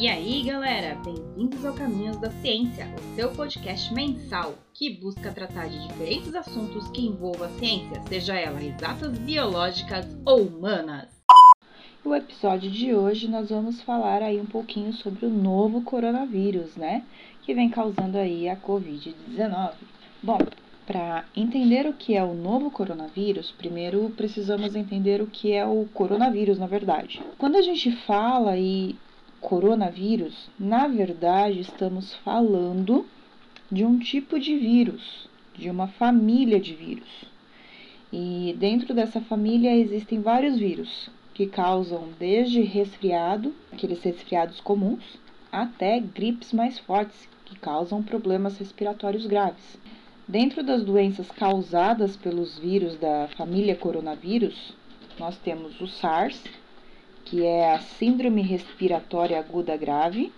E aí, galera, bem-vindos ao Caminhos da Ciência, o seu podcast mensal que busca tratar de diferentes assuntos que envolvam a ciência, seja ela exatas, biológicas ou humanas. No episódio de hoje nós vamos falar aí um pouquinho sobre o novo coronavírus, né, que vem causando aí a COVID-19. Bom, para entender o que é o novo coronavírus, primeiro precisamos entender o que é o coronavírus, na verdade. Quando a gente fala e coronavírus, na verdade, estamos falando de um tipo de vírus, de uma família de vírus. E dentro dessa família existem vários vírus que causam desde resfriado, aqueles resfriados comuns, até gripes mais fortes que causam problemas respiratórios graves. Dentro das doenças causadas pelos vírus da família coronavírus, nós temos o SARS, que é a Síndrome Respiratória Aguda Grave.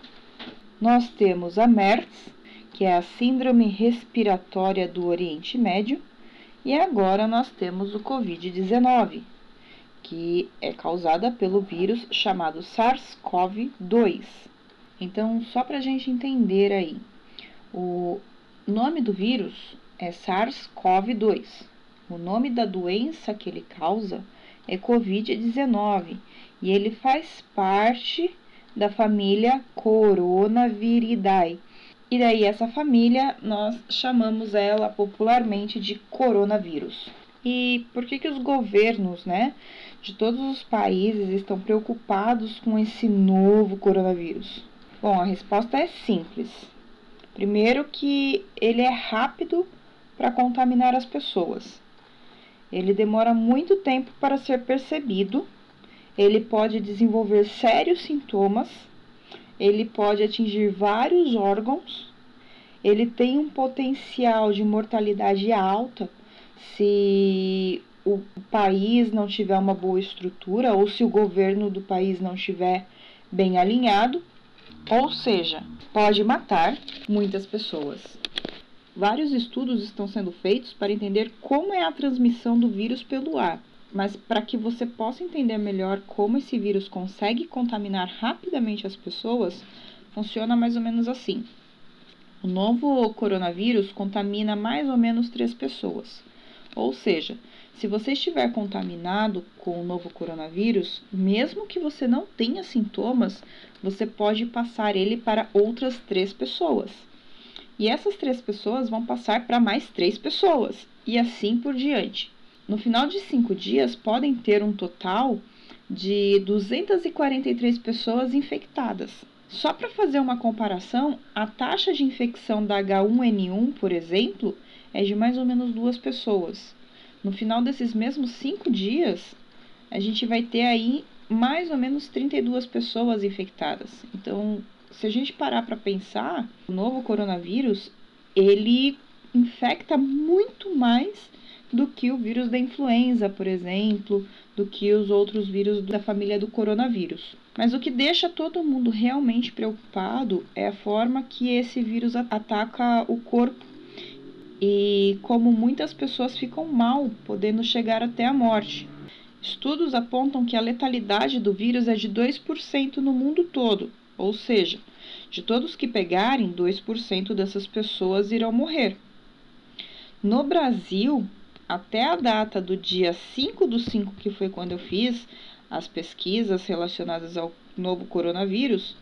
Nós temos a MERS, que é a Síndrome Respiratória do Oriente Médio. E agora nós temos o Covid-19, que é causada pelo vírus chamado SARS-CoV-2. Então, só para a gente entender aí, o nome do vírus é SARS-CoV-2. O nome da doença que ele causa é Covid-19 e ele faz parte da família Coronaviridae. E daí essa família nós chamamos ela popularmente de coronavírus. E por que que os governos, né, de todos os países estão preocupados com esse novo coronavírus? Bom, a resposta é simples. Primeiro que ele é rápido para contaminar as pessoas. Ele demora muito tempo para ser percebido. Ele pode desenvolver sérios sintomas, ele pode atingir vários órgãos, ele tem um potencial de mortalidade alta. Se o país não tiver uma boa estrutura ou se o governo do país não estiver bem alinhado, ou seja, pode matar muitas pessoas. Vários estudos estão sendo feitos para entender como é a transmissão do vírus pelo ar mas para que você possa entender melhor como esse vírus consegue contaminar rapidamente as pessoas, funciona mais ou menos assim. O novo coronavírus contamina mais ou menos três pessoas. Ou seja, se você estiver contaminado com o novo coronavírus, mesmo que você não tenha sintomas, você pode passar ele para outras três pessoas. E essas três pessoas vão passar para mais três pessoas, e assim por diante. No final de cinco dias, podem ter um total de 243 pessoas infectadas. Só para fazer uma comparação, a taxa de infecção da H1N1, por exemplo, é de mais ou menos duas pessoas. No final desses mesmos cinco dias, a gente vai ter aí mais ou menos 32 pessoas infectadas. Então, se a gente parar para pensar, o novo coronavírus, ele infecta muito mais do que o vírus da influenza, por exemplo, do que os outros vírus da família do coronavírus. Mas o que deixa todo mundo realmente preocupado é a forma que esse vírus ataca o corpo e como muitas pessoas ficam mal, podendo chegar até a morte. Estudos apontam que a letalidade do vírus é de 2% no mundo todo, ou seja, de todos que pegarem, 2% dessas pessoas irão morrer. No Brasil, até a data do dia 5 do 5, que foi quando eu fiz as pesquisas relacionadas ao novo coronavírus,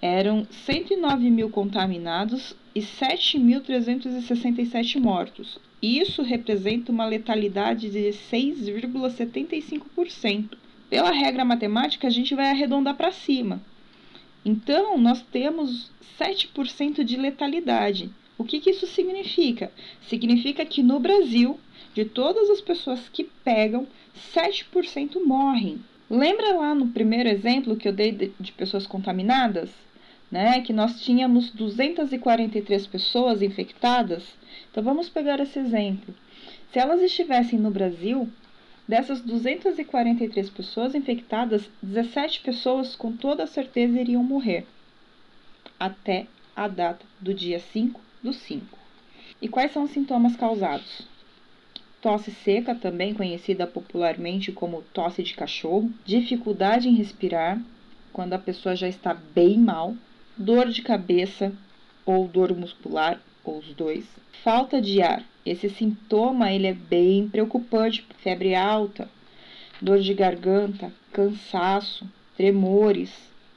eram 109 mil contaminados e 7.367 mortos. Isso representa uma letalidade de 6,75%. Pela regra matemática, a gente vai arredondar para cima. Então, nós temos 7% de letalidade. O que, que isso significa? Significa que no Brasil de todas as pessoas que pegam, 7% morrem. Lembra lá no primeiro exemplo que eu dei de, pessoas contaminadas? Né, que nós tínhamos 243 pessoas infectadas. Então vamos pegar esse exemplo. Se elas estivessem no Brasil, dessas 243 pessoas infectadas, 17 pessoas com toda certeza iriam morrer até a data do dia 5 do 5. E quais são os sintomas causados? tosse seca, também conhecida popularmente como tosse de cachorro, dificuldade em respirar, quando a pessoa já está bem mal, dor de cabeça ou dor muscular, ou os dois, falta de ar. Esse sintoma ele é bem preocupante, febre alta, dor de garganta, cansaço, tremores,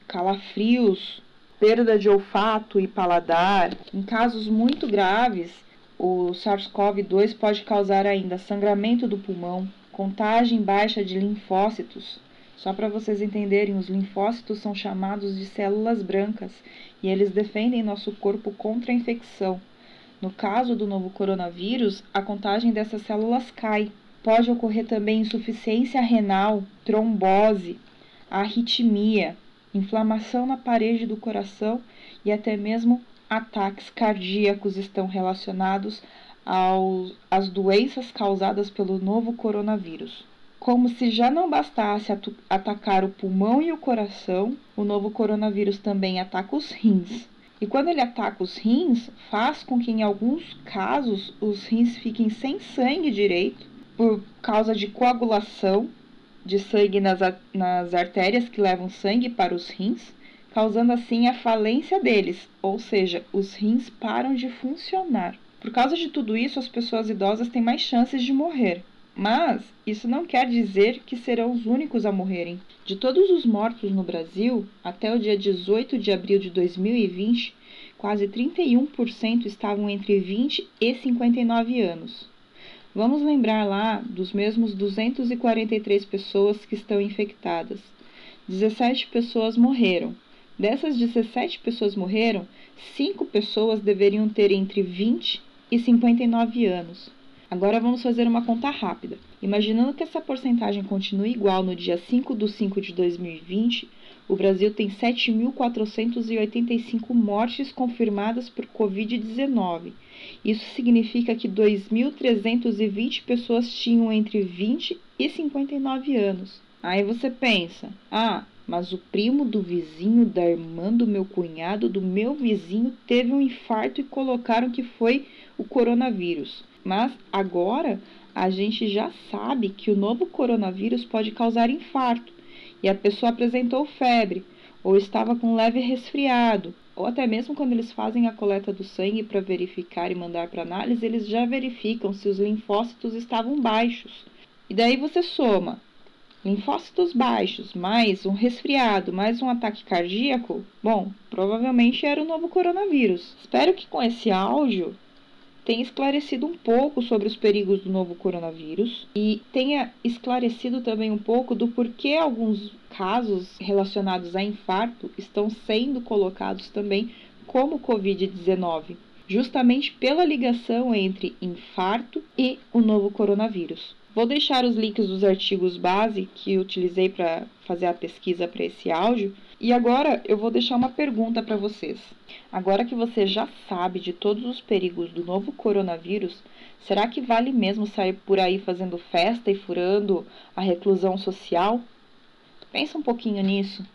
calafrios, perda de olfato e paladar. Em casos muito graves, o SARS-CoV-2 pode causar ainda sangramento do pulmão, contagem baixa de linfócitos. Só para vocês entenderem, os linfócitos são chamados de células brancas e eles defendem nosso corpo contra a infecção. No caso do novo coronavírus, a contagem dessas células cai. Pode ocorrer também insuficiência renal, trombose, arritmia, inflamação na parede do coração e até mesmo ataques cardíacos estão relacionados aos, às doenças causadas pelo novo coronavírus. Como se já não bastasse atacar o pulmão e o coração, o novo coronavírus também ataca os rins. E quando ele ataca os rins, faz com que em alguns casos os rins fiquem sem sangue direito por causa de coagulação de sangue nas, nas artérias que levam sangue para os rins, causando assim a falência deles, ou seja, os rins param de funcionar. Por causa de tudo isso, as pessoas idosas têm mais chances de morrer. Mas isso não quer dizer que serão os únicos a morrerem. De todos os mortos no Brasil, até o dia 18 de abril de 2020, quase 31% estavam entre 20 e 59 anos. Vamos lembrar lá dos mesmos 243 pessoas que estão infectadas. 17 pessoas morreram. Dessas 17 pessoas morreram, 5 pessoas deveriam ter entre 20 e 59 anos. Agora vamos fazer uma conta rápida. Imaginando que essa porcentagem continue igual no dia 5 de 5 de 2020, o Brasil tem 7.485 mortes confirmadas por Covid-19. Isso significa que 2.320 pessoas tinham entre 20 e 59 anos. Aí você pensa: ah, mas o primo do vizinho, da irmã do meu cunhado, do meu vizinho, teve um infarto e colocaram que foi o coronavírus. Mas agora a gente já sabe que o novo coronavírus pode causar infarto e a pessoa apresentou febre ou estava com leve resfriado, ou até mesmo quando eles fazem a coleta do sangue para verificar e mandar para análise, eles já verificam se os linfócitos estavam baixos. E daí você soma linfócitos baixos, mais um resfriado, mais um ataque cardíaco, bom, provavelmente era o novo coronavírus. Espero que com esse áudio tenha esclarecido um pouco sobre os perigos do novo coronavírus e tenha esclarecido também um pouco do porquê alguns casos relacionados a infarto estão sendo colocados também como Covid-19, justamente pela ligação entre infarto e o novo coronavírus. Vou deixar os links dos artigos base que utilizei para fazer a pesquisa para esse áudio e agora eu vou deixar uma pergunta para vocês. Agora que você já sabe de todos os perigos do novo coronavírus, será que vale mesmo sair por aí fazendo festa e furando a reclusão social? Pensa um pouquinho nisso.